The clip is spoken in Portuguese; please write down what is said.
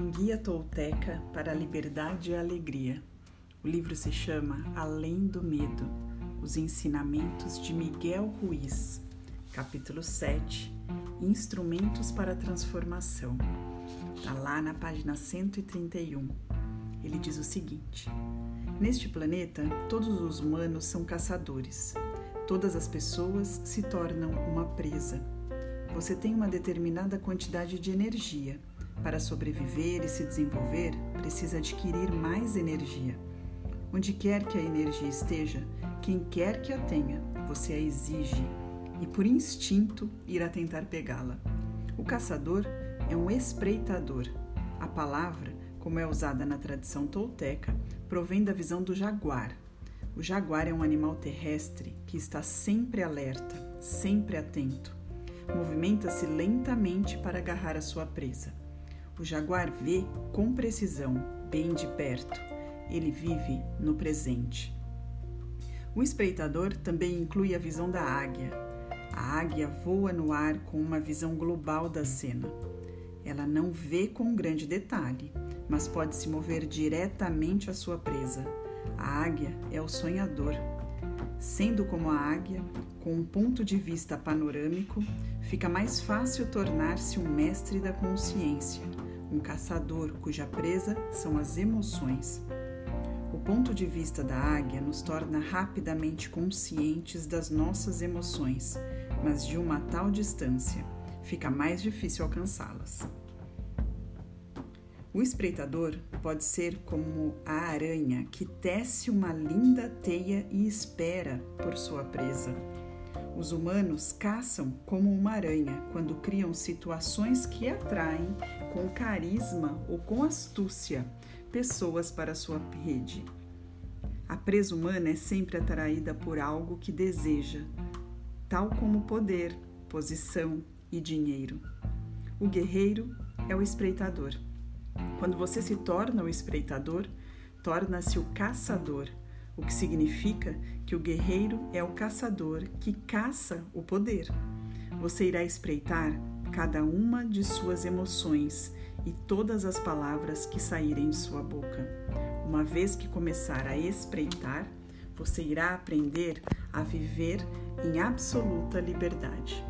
Um guia tolteca para a liberdade e a alegria. O livro se chama Além do Medo: Os Ensinamentos de Miguel Ruiz, capítulo 7 Instrumentos para a Transformação. Está lá na página 131. Ele diz o seguinte: Neste planeta, todos os humanos são caçadores. Todas as pessoas se tornam uma presa. Você tem uma determinada quantidade de energia para sobreviver e se desenvolver, precisa adquirir mais energia. Onde quer que a energia esteja, quem quer que a tenha, você a exige e, por instinto, irá tentar pegá-la. O caçador é um espreitador. A palavra, como é usada na tradição tolteca, provém da visão do jaguar. O jaguar é um animal terrestre que está sempre alerta, sempre atento. Movimenta-se lentamente para agarrar a sua presa. O jaguar vê com precisão, bem de perto. Ele vive no presente. O espreitador também inclui a visão da águia. A águia voa no ar com uma visão global da cena. Ela não vê com grande detalhe, mas pode se mover diretamente à sua presa. A águia é o sonhador. Sendo como a águia, com um ponto de vista panorâmico, fica mais fácil tornar-se um mestre da consciência um caçador cuja presa são as emoções. O ponto de vista da águia nos torna rapidamente conscientes das nossas emoções, mas de uma tal distância fica mais difícil alcançá-las. O espreitador pode ser como a aranha que tece uma linda teia e espera por sua presa. Os humanos caçam como uma aranha quando criam situações que atraem com carisma ou com astúcia pessoas para sua rede. A presa humana é sempre atraída por algo que deseja, tal como poder, posição e dinheiro. O guerreiro é o espreitador. Quando você se torna o espreitador, torna-se o caçador, o que significa que o guerreiro é o caçador que caça o poder. Você irá espreitar cada uma de suas emoções e todas as palavras que saírem de sua boca. Uma vez que começar a espreitar, você irá aprender a viver em absoluta liberdade.